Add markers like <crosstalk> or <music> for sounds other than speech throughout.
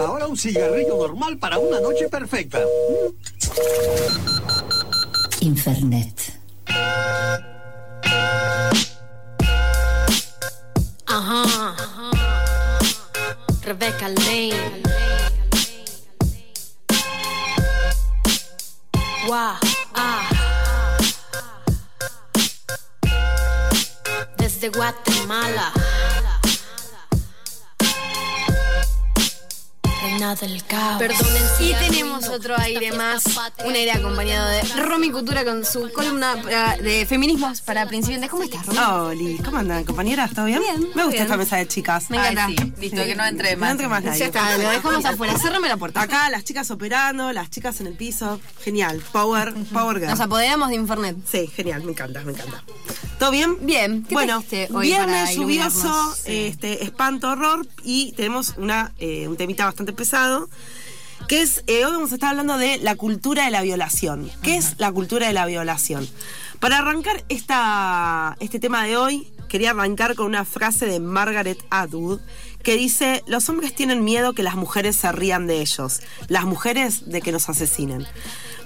Ahora un cigarrillo normal para una noche perfecta. Infernet. Ajá. Rebecca Lane. Wow. Ah. Desde Guatemala. Reina del caos. Perdonen, y tenemos otro aire más, un aire acompañado de Romy Cultura con su columna de feminismos para principiantes. ¿Cómo estás, Romy? Oli, ¿cómo andan, compañeras? ¿Todo bien? Bien, Me gusta bien. esta mesa de chicas. Me encanta. Ay, sí. Listo, que no entre No más. entre más nadie. Ya está, lo dejamos afuera. Cérrame la puerta. Acá las chicas operando, las chicas en el piso. Genial. Power, power girl. Nos apoderamos de Infernet. Sí, genial, me encanta, me encanta. ¿Todo bien? Bien, ¿qué bueno, hoy viernes lluvioso, este, espanto, horror y tenemos una, eh, un temita bastante pesado. Que es, eh, hoy vamos a estar hablando de la cultura de la violación. ¿Qué es la cultura de la violación? Para arrancar esta, este tema de hoy, quería arrancar con una frase de Margaret Atwood que dice, los hombres tienen miedo que las mujeres se rían de ellos, las mujeres de que nos asesinen.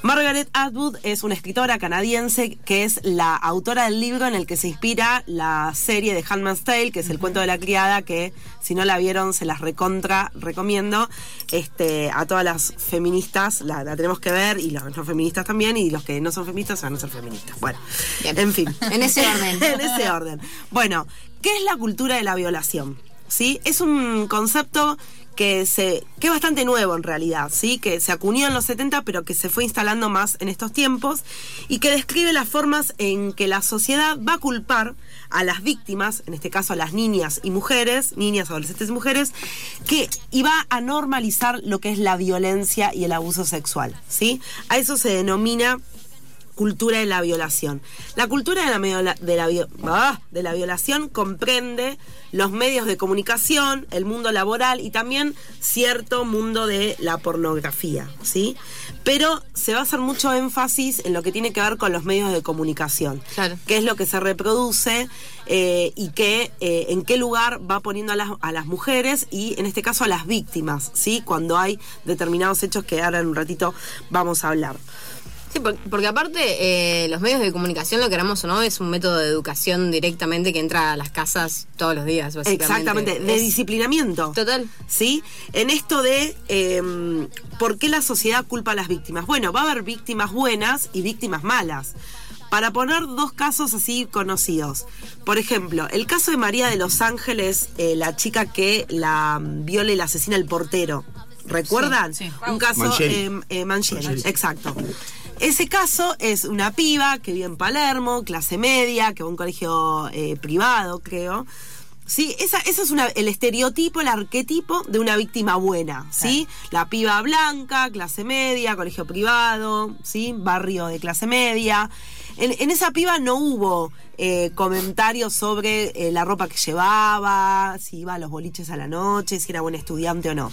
Margaret Atwood es una escritora canadiense que es la autora del libro en el que se inspira la serie de Handmaid's Tale, que es el cuento de la criada, que si no la vieron se las recontra recomiendo. Este, a todas las feministas la, la tenemos que ver y los no feministas también y los que no son feministas van a ser feministas. Bueno, en fin. <laughs> En ese orden. <laughs> en ese orden. Bueno, ¿qué es la cultura de la violación? ¿Sí? Es un concepto que se que es bastante nuevo en realidad, ¿sí? Que se acuñó en los 70, pero que se fue instalando más en estos tiempos y que describe las formas en que la sociedad va a culpar a las víctimas, en este caso a las niñas y mujeres, niñas, adolescentes y mujeres, que va a normalizar lo que es la violencia y el abuso sexual, ¿sí? A eso se denomina cultura de la violación. La cultura de la, viola- de la, ah, de la violación comprende los medios de comunicación, el mundo laboral y también cierto mundo de la pornografía, ¿sí? Pero se va a hacer mucho énfasis en lo que tiene que ver con los medios de comunicación, Claro. qué es lo que se reproduce eh, y qué, eh, en qué lugar va poniendo a las, a las mujeres y en este caso a las víctimas, ¿sí? Cuando hay determinados hechos que ahora en un ratito vamos a hablar. Sí, por- porque aparte eh, los medios de comunicación, lo queramos o no, es un método de educación directamente que entra a las casas todos los días, básicamente. Exactamente, de Es- disciplinamiento. Total. ¿Sí? En esto de eh, por qué la sociedad culpa a las víctimas. Bueno, va a haber víctimas buenas y víctimas malas. Para poner dos casos así conocidos. Por ejemplo, el caso de María de Los Ángeles, eh, la chica que la mm, viola y la asesina el portero. ¿Recuerdan? Sí, sí. Un caso Mancheri. eh, eh, Mancheri, exacto. Ese caso es una piba que vive en Palermo, clase media, que va a un colegio eh, privado, creo. Sí, esa, ese es una, el estereotipo, el arquetipo de una víctima buena, ¿sí? La piba blanca, clase media, colegio privado, ¿sí? Barrio de clase media. En, en esa piba no hubo eh, comentarios sobre eh, la ropa que llevaba, si iba a los boliches a la noche, si era buen estudiante o no.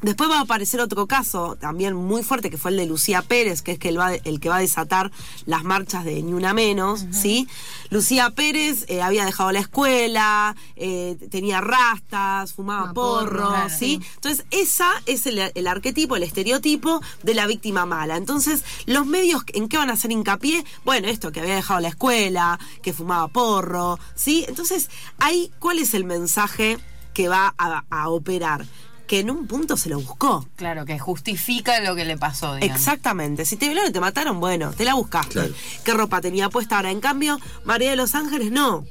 Después va a aparecer otro caso también muy fuerte, que fue el de Lucía Pérez, que es que el, va- el que va a desatar las marchas de Ni Una Menos, ¿sí? Lucía Pérez eh, había dejado la escuela, eh, tenía rastas, fumaba porro, claro, ¿sí? Entonces, esa es el, el arquetipo, el estereotipo de la víctima mala. Entonces, los medios, ¿en qué van a hacer hincapié? Bueno, esto, que había dejado la escuela, que fumaba porro, ¿sí? Entonces, ahí, ¿cuál es el mensaje que va a, a operar? Que en un punto se lo buscó. Claro, que justifica lo que le pasó, digamos. Exactamente. Si te violaron y te mataron, bueno, te la buscaste. Claro. ¿Qué ropa tenía puesta ahora? En cambio, María de los Ángeles no.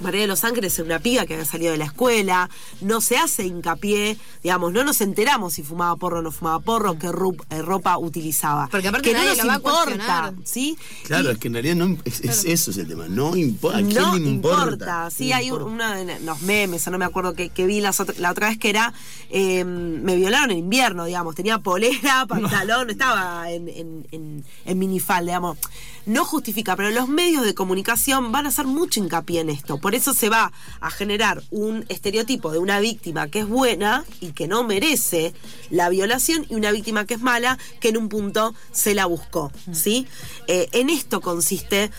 María de los Ángeles es una piba que había salido de la escuela, no se hace hincapié, digamos, no nos enteramos si fumaba porro o no fumaba porro, qué eh, ropa utilizaba. Porque aparte que no nadie nos lo va a importa. ¿sí? Claro, Y- es que en realidad no, es, es- eso es el tema. No importa. ¿A quién no le importa? Sí, No hay importa. uno de los memes, o no me acuerdo que, que vi las otra- la otra vez que era, eh, me violaron en invierno, digamos, tenía polera, <laughs> pantalón, no estaba en, en, en, en minifal, digamos. No justifica, pero los medios de comunicación van a hacer mucho hincapié en esto. Por eso se va a generar un estereotipo de una víctima que es buena y que no merece la violación y una víctima que es mala que en un punto se la buscó, ¿sí? Eh, en esto consiste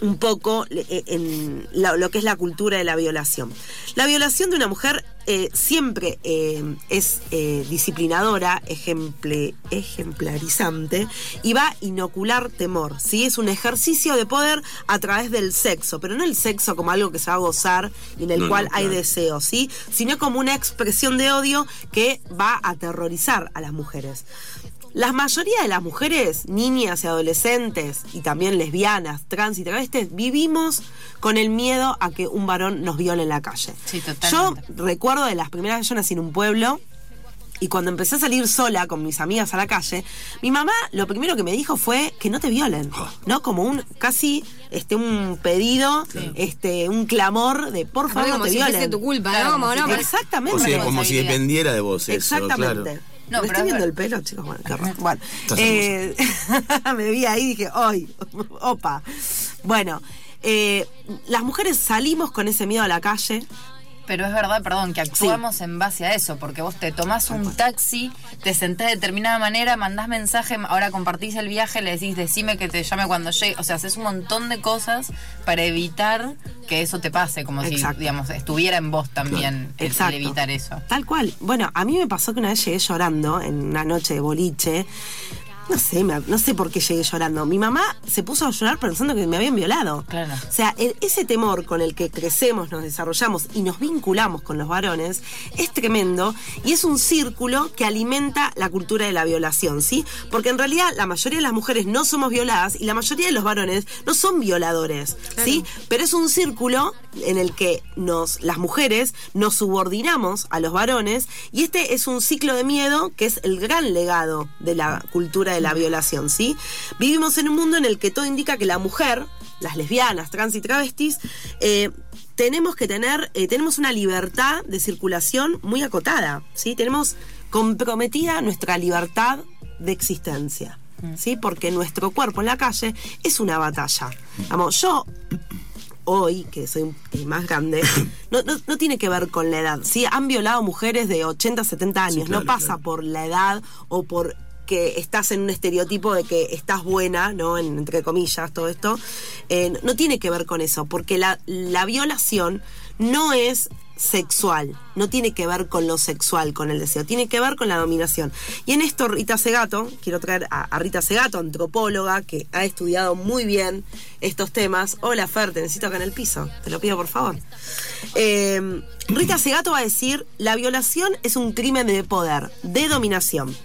un poco eh, en lo que es la cultura de la violación. La violación de una mujer eh, siempre eh, es eh, disciplinadora, ejemple- ejemplarizante y va a inocular temor. ¿sí? Es un ejercicio de poder a través del sexo, pero no el sexo como algo que se va a gozar y en el No, no, cual hay deseo, ¿sí? sino como una expresión de odio que va a aterrorizar a las mujeres. La mayoría de las mujeres, niñas y adolescentes, y también lesbianas, trans y travestis, vivimos con el miedo a que un varón nos viole en la calle. Sí, Yo recuerdo de las primeras veces, yo nací en un pueblo, y cuando empecé a salir sola con mis amigas a la calle, mi mamá lo primero que me dijo fue que no te violen, ¿no? Como un casi este un pedido, este un clamor de por favor no te si violen. tu culpa, Claro, ¿no? Como, no, Exactamente. O sea, como si dependiera de vos eso, Exactamente. claro. No, ¿Me estoy es viendo ver- el pelo, chicos? Bueno, qué. <laughs> Bueno, eh, <laughs> me vi ahí y dije, ¡ay! ¡Opa! Bueno, eh, las mujeres salimos con ese miedo a la calle. Pero es verdad, perdón, que actuamos en base a eso, porque vos te tomás un taxi, te sentás de determinada manera, mandás mensaje, ahora compartís el viaje, le decís, decime que te llame cuando llegue. O sea, haces un montón de cosas para evitar que eso te pase, como Exacto. si, digamos, estuviera en vos también el- el, Exacto. evitar eso. Tal cual. Bueno, a mí me pasó que una vez llegué llorando en una noche de boliche. No sé, me- no sé por qué llegué llorando. Mi mamá se puso a llorar pensando que me habían violado. Claro. O sea, el- ese temor con el que crecemos, nos desarrollamos y nos vinculamos con los varones es tremendo y es un círculo que alimenta la cultura de la violación, ¿sí? Porque en realidad la mayoría de las mujeres no somos violadas y la mayoría de los varones no son violadores, ¿sí? Pero es un círculo en el que nos, las mujeres nos subordinamos a los varones y este es un ciclo de miedo que es el gran legado de la cultura de la violación, ¿sí? Vivimos en un mundo en el que todo indica que la mujer, las lesbianas, trans y travestis, eh, tenemos que tener, eh, tenemos una libertad de circulación muy acotada, ¿sí? Tenemos comprometida nuestra libertad de existencia, ¿sí? Porque nuestro cuerpo en la calle es una batalla. Vamos, yo hoy, que soy un- más grande, <coughs> no, no, no tiene que ver con la edad. Sí, han violado mujeres de 80, 70 años. Sí, claro, no pasa claro. por la edad o por que estás en un estereotipo de que estás buena, ¿no? En- entre comillas, todo esto. Eh, no tiene que ver con eso, porque la, la violación no es sexual, no tiene que ver con lo sexual, con el deseo, tiene que ver con la dominación. Y en esto Rita Segato, quiero traer a, a Rita Segato, antropóloga, que ha estudiado muy bien estos temas. Hola Fer, te necesito acá en el piso, te lo pido por favor. Eh, Rita Segato va a decir, la violación es un crimen de poder, de dominación.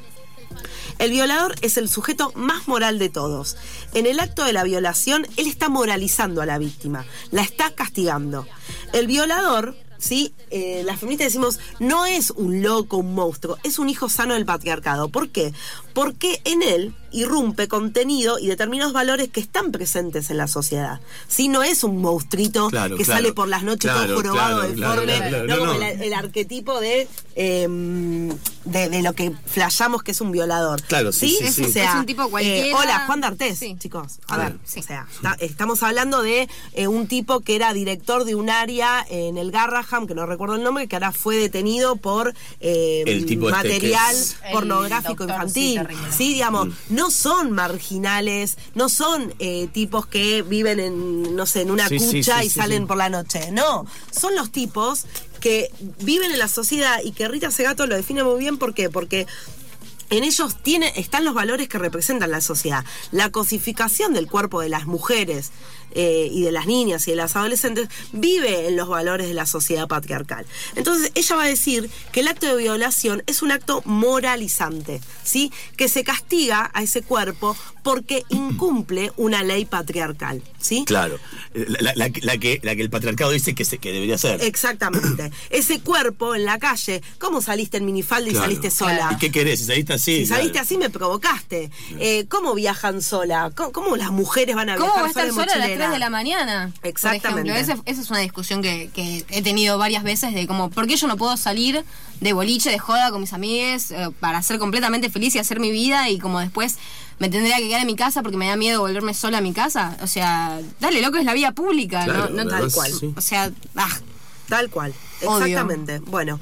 El violador es el sujeto más moral de todos. En el acto de la violación, él está moralizando a la víctima, la está castigando. El violador, ¿sí? Eh, las feministas decimos, no es un loco, un monstruo, es un hijo sano del patriarcado. ¿Por qué? Porque en él irrumpe contenido y determinados valores que están presentes en la sociedad. ¿Sí? No es un monstruito Claro, que claro. sale por las noches Claro, todo jorobado, claro, claro, deforme, claro, no no, como no. el, el arquetipo de, eh, de, de lo que flashamos que es un violador. Claro, sí, sí, sí. O sea, Es un tipo eh, cualquiera. hola, Juan D'Artés, Sí. chicos. A ver, sí. o sea, está- estamos hablando de eh, un tipo que era director de un área en el Garraham, que no recuerdo el nombre, que ahora fue detenido por eh, El tipo este material pornográfico sí, infantil. Sí, digamos, Mm. No son marginales, no son eh, tipos que viven en, no sé, en una Sí, cucha sí, y salen por la noche. No, son los tipos que viven en la sociedad y que Rita Segato lo define muy bien. ¿Por qué? Porque en ellos tiene, están los valores que representan la sociedad. La cosificación del cuerpo de las mujeres eh, y de las niñas y de las adolescentes vive en los valores de la sociedad patriarcal. Entonces ella va a decir que el acto de violación es un acto moralizante, ¿sí? Que se castiga a ese cuerpo porque incumple una ley patriarcal, ¿sí? Claro. La, la- la que- la que, el patriarcado dice que, se, que debería ser. Exactamente. <clears throat> Ese cuerpo en la calle, ¿cómo saliste en minifalda y Claro. saliste sola? ¿Y qué querés? Si saliste así. Si saliste claro. así me provocaste. Eh, ¿Cómo viajan sola? ¿Cómo, cómo las mujeres van a ¿Cómo viajar va a estar sola, las mochilera? 3 de la mañana? por Exactamente. ejemplo? Esa, esa es una discusión que, que he tenido varias veces de como, ¿por qué yo no puedo salir de boliche, de joda con mis amigues eh, para ser completamente feliz y hacer mi vida y como después me tendría que quedar en mi casa porque me da miedo volverme sola a mi casa? O sea, dale, loco, es la vida pública, Claro, ¿no? tal cual. sí. O sea, ah, Tal cual. Exactamente. Bueno.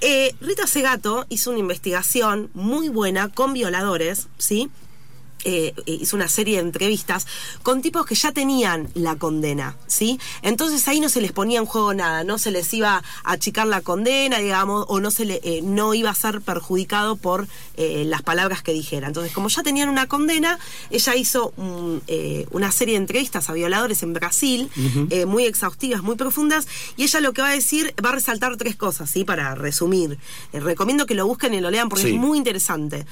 eh, Rita Segato hizo una investigación muy buena con violadores, ¿sí? Eh, hizo una serie de entrevistas con tipos que ya tenían la condena, ¿sí? Entonces ahí no se les ponía en juego nada, no se les iba a achicar la condena, digamos, o no se le, eh, no iba a ser perjudicado por eh, las palabras que dijera. Entonces, como ya tenían una condena, ella hizo un, una serie de entrevistas a violadores en Brasil, muy exhaustivas, muy profundas, y ella lo que va a decir, va a resaltar tres cosas, ¿sí? Para resumir. Recomiendo que lo busquen y lo lean porque Sí. es muy interesante.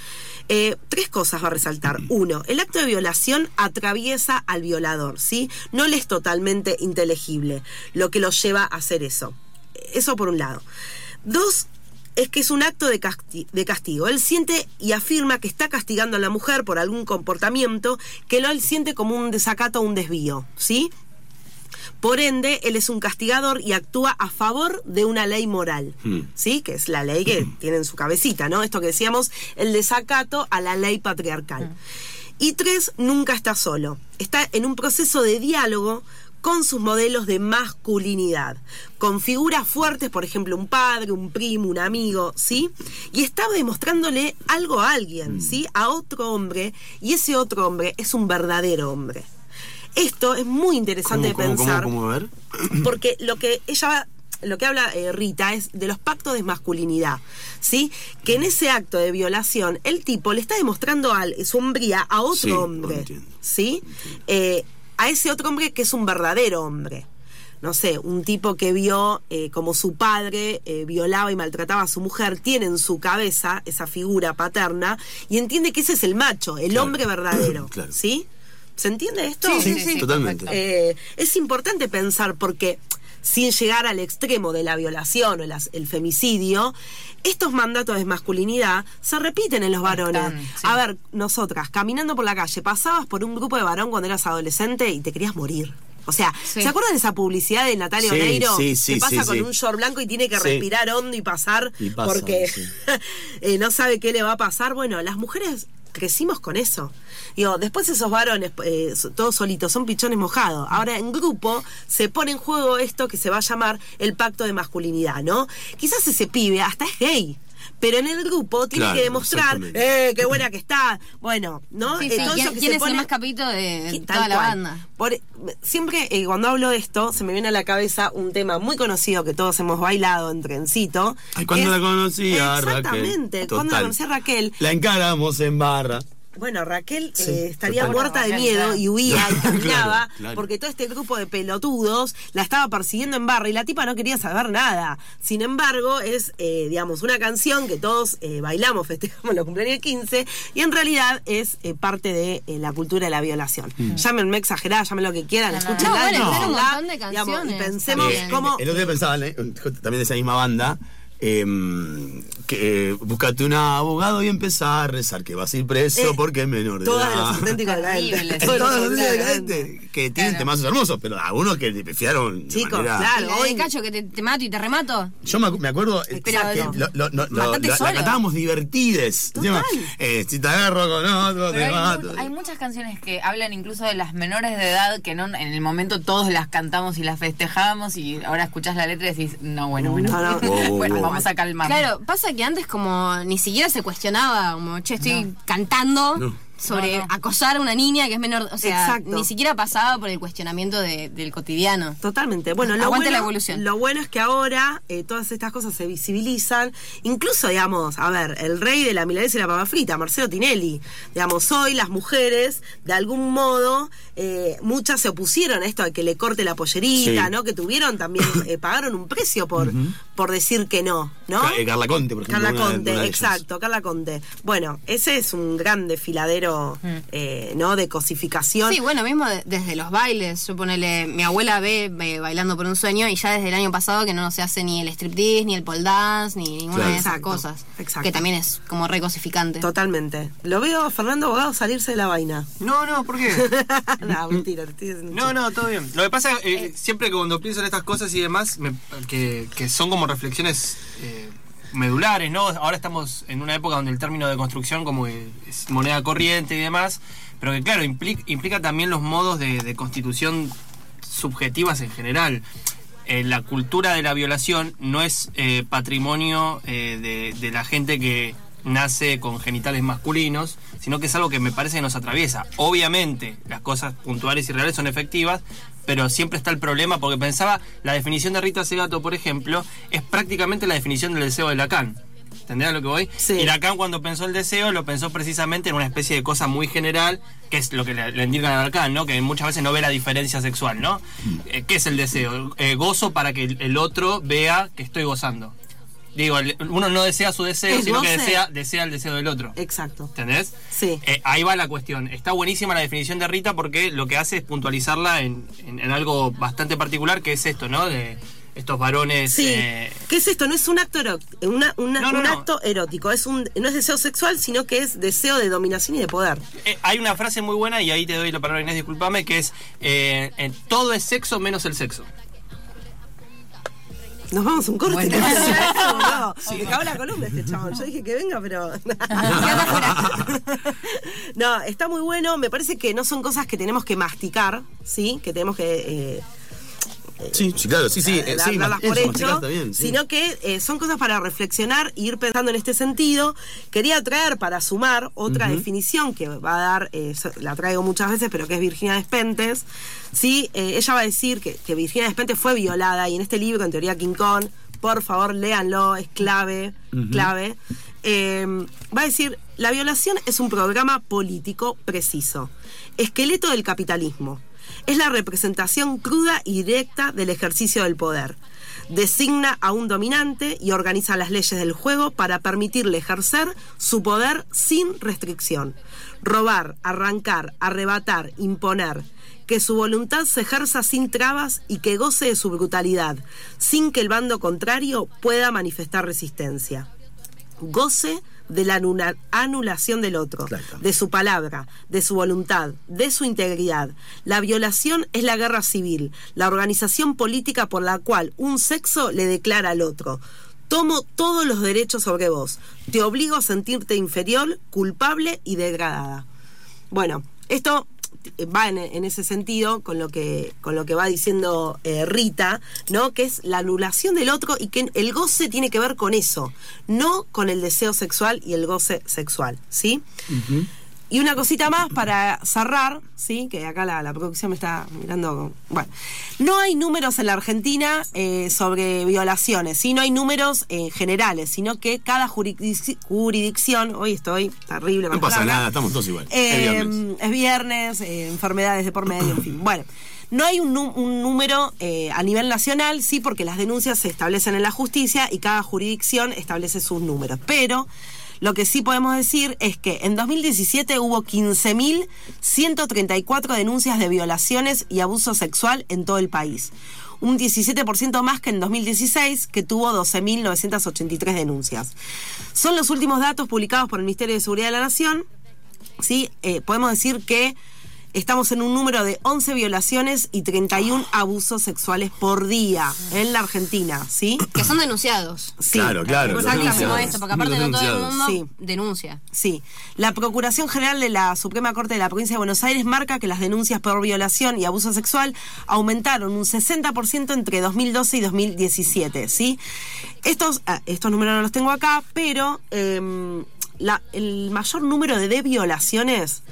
Tres cosas va a resaltar. Uno, el acto de violación atraviesa al violador, ¿sí? No le es totalmente inteligible lo que lo lleva a hacer eso. Eso por un lado. Dos, es que es un acto de, casti- de castigo. Él siente y afirma que está castigando a la mujer por algún comportamiento que él siente como un desacato o un desvío, ¿sí? Por ende, él es un castigador y actúa a favor de una ley moral, Hmm. ¿sí? Que es la ley que tiene en su cabecita, ¿no? Esto que decíamos, el desacato a la ley patriarcal. Y tres, nunca está solo. Está en un proceso de diálogo con sus modelos de masculinidad, con figuras fuertes, por ejemplo, un padre, un primo, un amigo, ¿sí? Y está demostrándole algo a alguien, ¿sí? A otro hombre, y ese otro hombre es un verdadero hombre. Esto es muy interesante ¿Cómo, de cómo, pensar. cómo, ver. Porque lo que ella lo que habla eh, Rita es de los pactos de masculinidad, ¿sí? Que en ese acto de violación el tipo le está demostrando al, su hombría a otro Sí, hombre, entiendo. ¿sí? Eh, a ese otro hombre que es un verdadero hombre. No sé, un tipo que vio eh, como su padre eh, violaba y maltrataba a su mujer, tiene en su cabeza esa figura paterna y entiende que ese es el macho, el Claro. hombre verdadero, <clears throat> Claro. ¿sí? ¿Se entiende esto? Sí, sí, sí, Totalmente. Eh, es importante pensar porque sin llegar al extremo de la violación o las- el femicidio, estos mandatos de masculinidad se repiten en los varones. Están, sí. A ver, nosotras, caminando por la calle, pasabas por un grupo de varón cuando eras adolescente y te querías morir. O sea, Sí. ¿se acuerdan de esa publicidad de Natalia Sí, Oreiro? sí, sí, que pasa sí, con sí. un short blanco y tiene que Sí. respirar hondo y pasar Y pasa, porque sí. <laughs> eh, no sabe qué le va a pasar. Bueno, las mujeres crecimos con eso. Digo, después esos varones, eh, todos solitos, son pichones mojados. Ahora en grupo se pone en juego esto que se va a llamar el pacto de masculinidad, ¿no? Quizás ese pibe hasta es gay. Pero en el grupo tiene Claro, que demostrar, eh, qué buena que está. Bueno, ¿no? Sí, sí, todo ¿Quién, eso que quién se es pone- el más capito de toda la cual. banda? Por- siempre eh, cuando hablo de esto, se me viene a la cabeza un tema muy conocido que todos hemos bailado en trencito. Ay, cuando Es- la conocí a Raquel. Exactamente, cuando la conocí a Raquel. La encaramos en barra. Bueno, Raquel Sí, eh, estaría total. muerta de miedo y huía <laughs> y caminaba Claro, claro. porque todo este grupo de pelotudos la estaba persiguiendo en barra y la tipa no quería saber nada. Sin embargo, es, eh, digamos, una canción que todos eh, bailamos, <laughs> festejamos los cumpleaños 15 y en realidad es eh, parte de eh, la cultura de la violación. Mm. Llámenme exagerada, llamen lo que quieran, No, no, no, tiene un montón de digamos, y canciones pensemos cómo... El otro día pensaba, eh, también de esa misma banda, eh, que eh, búscate un abogado y empezá a rezar que vas a ir preso Eh, porque es menor de Todas edad. auténticos Terrible, decadentes. sí. Todos los Todos los auténticos decadentes. que tienen Claro. temazos hermosos, pero algunos que te pifiaron Chicos, manera- claro. Hoy- Cacho que te, te mato y te remato. Yo me, acu- me acuerdo eh, Pero- que lo, lo- lo- lo- Matate la- cantábamos divertides. Total. Eh, si te agarro con otro, Pero te hay, mato. mu- hay muchas canciones que hablan incluso de las menores de edad que no en el momento todos las cantamos y las festejamos y ahora escuchás la letra y decís, no, bueno, bueno. No, <laughs> bueno. Vamos a calmar. Claro, pasa que antes como ni siquiera se cuestionaba, como, che, estoy cantando No. Sobre No, no. acosar a una niña que es menor, o sea, Exacto. ni siquiera pasaba por el cuestionamiento de- del cotidiano. Totalmente. Bueno, lo Aguante bueno, la evolución. Lo bueno es que ahora eh, todas estas cosas se visibilizan. Incluso, digamos, a ver, el rey de la milanesa y la papa frita, Marcelo Tinelli. Digamos, hoy las mujeres, de algún modo, eh, muchas se opusieron a esto de que le corte la pollerita, Sí. ¿no? Que tuvieron también, <coughs> eh, pagaron un precio por, por decir que no, ¿no? Ca- Carla Conte, por ejemplo. Carla Conte, una exacto, Carla Conte. Bueno, ese es un gran desfiladero, eh, ¿no? De cosificación. Sí, bueno, mismo de- desde los bailes, yo ponele, mi abuela ve, bailando por un sueño y ya desde el año pasado que no se hace ni el striptease, ni el pole dance, ni ninguna Claro. de esas Exacto, cosas. exacto. Que también es como recosificante. Totalmente. Lo veo a Fernando Abogado salirse de la vaina. No, no, ¿por qué? <laughs> no, mentira, No, no, todo bien. Lo que pasa es eh, siempre que cuando pienso en estas cosas y demás, me- que, que son como reflexiones eh, medulares, ¿no? Ahora estamos en una época donde el término de construcción como es moneda corriente y demás, pero que claro, implica, implica también los modos de, constitución subjetivas en general. Eh, la cultura de la violación no es eh, patrimonio eh, de la gente que, nace con genitales masculinos, sino que es algo que me parece que nos atraviesa. Obviamente, las cosas puntuales y reales son efectivas, pero siempre está el problema, porque pensaba, la definición de Rita Segato, por ejemplo, es prácticamente la definición del deseo de Lacan. ¿Entendés a lo que voy? Sí. Y Lacan cuando pensó el deseo, lo pensó precisamente en una especie de cosa muy general, que es lo que le, le indican a Lacan, ¿no? Que muchas veces no ve la diferencia sexual, ¿no? Eh, ¿Qué es el deseo? Eh, gozo para que el, el otro vea que estoy gozando. Digo, uno no desea su deseo, Es sino que desea, desea el deseo del otro. Exacto. ¿Entendés? Sí. Eh, ahí va la cuestión. Está buenísima la definición de Rita porque lo que hace es puntualizarla en, en- en algo bastante particular, que es esto, ¿no? De estos varones. Sí. eh, ¿Qué es esto? No es un acto ero- una- una- No, no, un no. acto erótico, es un no es deseo sexual, sino que es deseo de dominación y de poder. eh, hay una frase muy buena, y ahí te doy la palabra Inés, discúlpame, que es: todo es sexo menos el sexo. Nos vamos a un corte. Bueno. <laughs> <laughs> No, Me cagó la columna este chabón. Yo dije que venga, pero. <laughs> no, está muy bueno. Me parece que no son cosas que tenemos que masticar, ¿sí? Que tenemos que. eh, Sí, sí, claro, sí, sí. eh, sí, darlas por hecho, está bien, sí. sino que eh, son cosas para reflexionar e ir pensando en este sentido. Quería traer para sumar otra definición que va a dar, eh, la traigo muchas veces, pero que es Virginia Despentes. ¿sí? Eh, ella va a decir que, que Virginia Despentes fue violada y en este libro, en teoría King Kong, por favor léanlo, es clave, clave. Eh, va a decir, la violación es un programa político preciso, esqueleto del capitalismo. Es la representación cruda y directa del ejercicio del poder. Designa a un dominante y organiza las leyes del juego para permitirle ejercer su poder sin restricción. Robar, arrancar, arrebatar, imponer. Que su voluntad se ejerza sin trabas y que goce de su brutalidad, sin que el bando contrario pueda manifestar resistencia goce de la anula- anulación del otro, de su palabra, de su voluntad, de su integridad. La violación es la guerra civil, la organización política por la cual un sexo le declara al otro. Tomo todos los derechos sobre vos. Te obligo a sentirte inferior, culpable y degradada. Bueno, esto va en, ese sentido con lo que con lo que va diciendo eh, Rita, ¿no? Que es la anulación del otro y que el goce tiene que ver con eso, no con el deseo sexual y el goce sexual, ¿sí? Y una cosita más para cerrar, ¿sí? Que acá la, la producción me está mirando. con- Bueno, no hay números en la Argentina eh, sobre violaciones, ¿sí? No hay números eh, generales, sino que cada jurisdic- jurisdicción. Hoy estoy terrible No pasa nada, estamos todos igual. eh, Es viernes. es viernes, eh, enfermedades de por medio, en fin. Bueno, no hay un, número eh, a nivel nacional, sí, porque las denuncias se establecen en la justicia y cada jurisdicción establece sus números. Pero lo que sí podemos decir es que en 2017 hubo 15.134 denuncias de violaciones y abuso sexual en todo el país. Un 17% más que en 2016, que tuvo 12.983 denuncias. Son los últimos datos publicados por el Ministerio de Seguridad de la Nación ¿sí? Eh, podemos decir que estamos en un número de 11 violaciones y 31 abusos sexuales por día en la Argentina, ¿sí? Que son denunciados. Sí. Claro, claro, Exactamente. esto, porque aparte no todo el mundo Sí. denuncia. Sí, la Procuración General de la Suprema Corte de la Provincia de Buenos Aires marca que las denuncias por violación y abuso sexual aumentaron un 60% entre 2012 y 2017, ¿sí? Estos, ah, estos números no los tengo acá, pero em, la- el mayor número de, de violaciones,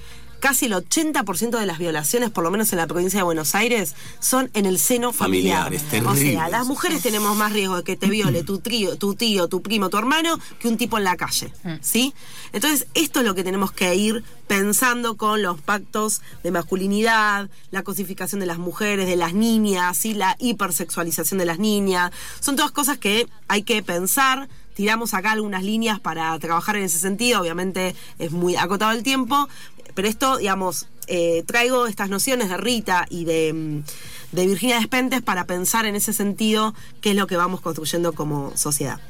casi el 80% de las violaciones, por lo menos en la provincia de Buenos Aires, son en el seno familiar. O sea, las mujeres tenemos más riesgo de que te viole tu tío, tu tío, tu primo, tu hermano, que un tipo en la calle. ¿Sí? Entonces, esto es lo que tenemos que ir pensando con los pactos de masculinidad, la cosificación de las mujeres, de las niñas, ¿sí? la hipersexualización de las niñas. Son todas cosas que hay que pensar. Tiramos acá algunas líneas para trabajar en ese sentido. Obviamente es muy acotado el tiempo. Pero esto, digamos, eh, traigo estas nociones de Rita y de, mm, de Virginia Despentes para pensar en ese sentido qué es lo que vamos construyendo como sociedad.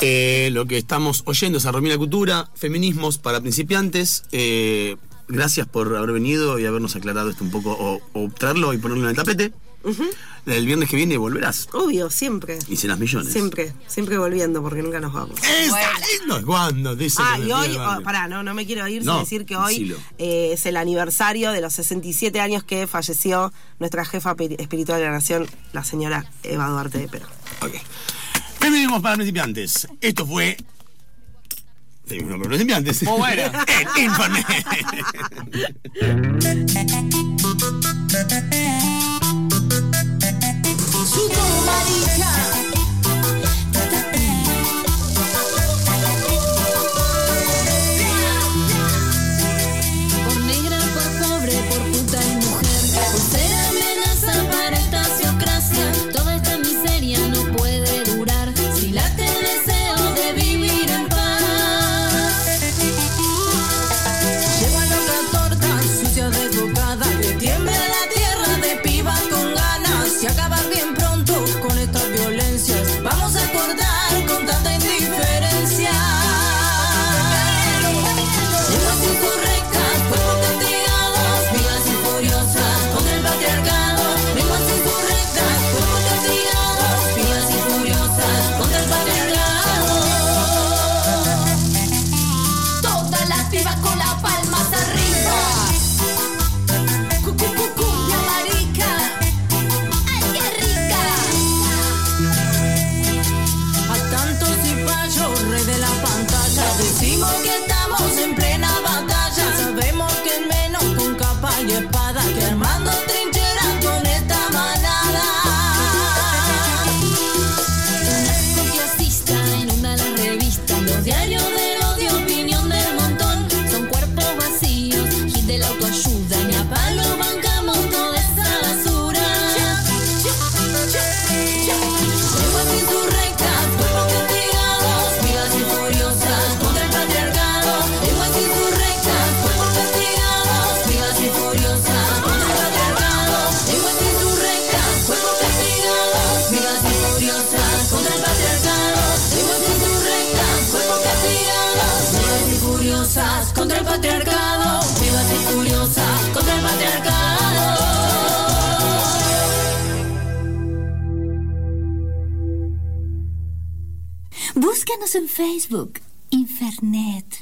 Eh, lo que estamos oyendo es a Romina Cultura, Feminismos para principiantes. Eh, gracias por haber venido y habernos aclarado esto un poco, o, o traerlo y ponerlo en el tapete. El viernes que viene volverás Obvio, siempre. y serás millones. Siempre, siempre volviendo porque nunca nos vamos. Está lindo. ¿Cuándo? Dice Ah, y hoy, oh, pará, no, no me quiero ir No, sin decir que hoy eh, es el aniversario de los 67 años que falleció nuestra jefa espiritual de la nación, la señora Eva Duarte de Perón. Ok. Feminismos para principiantes. Esto fue Feminismo para principiantes. Muy buena. <laughs> en Infonet. <laughs> Facebook, Infernet.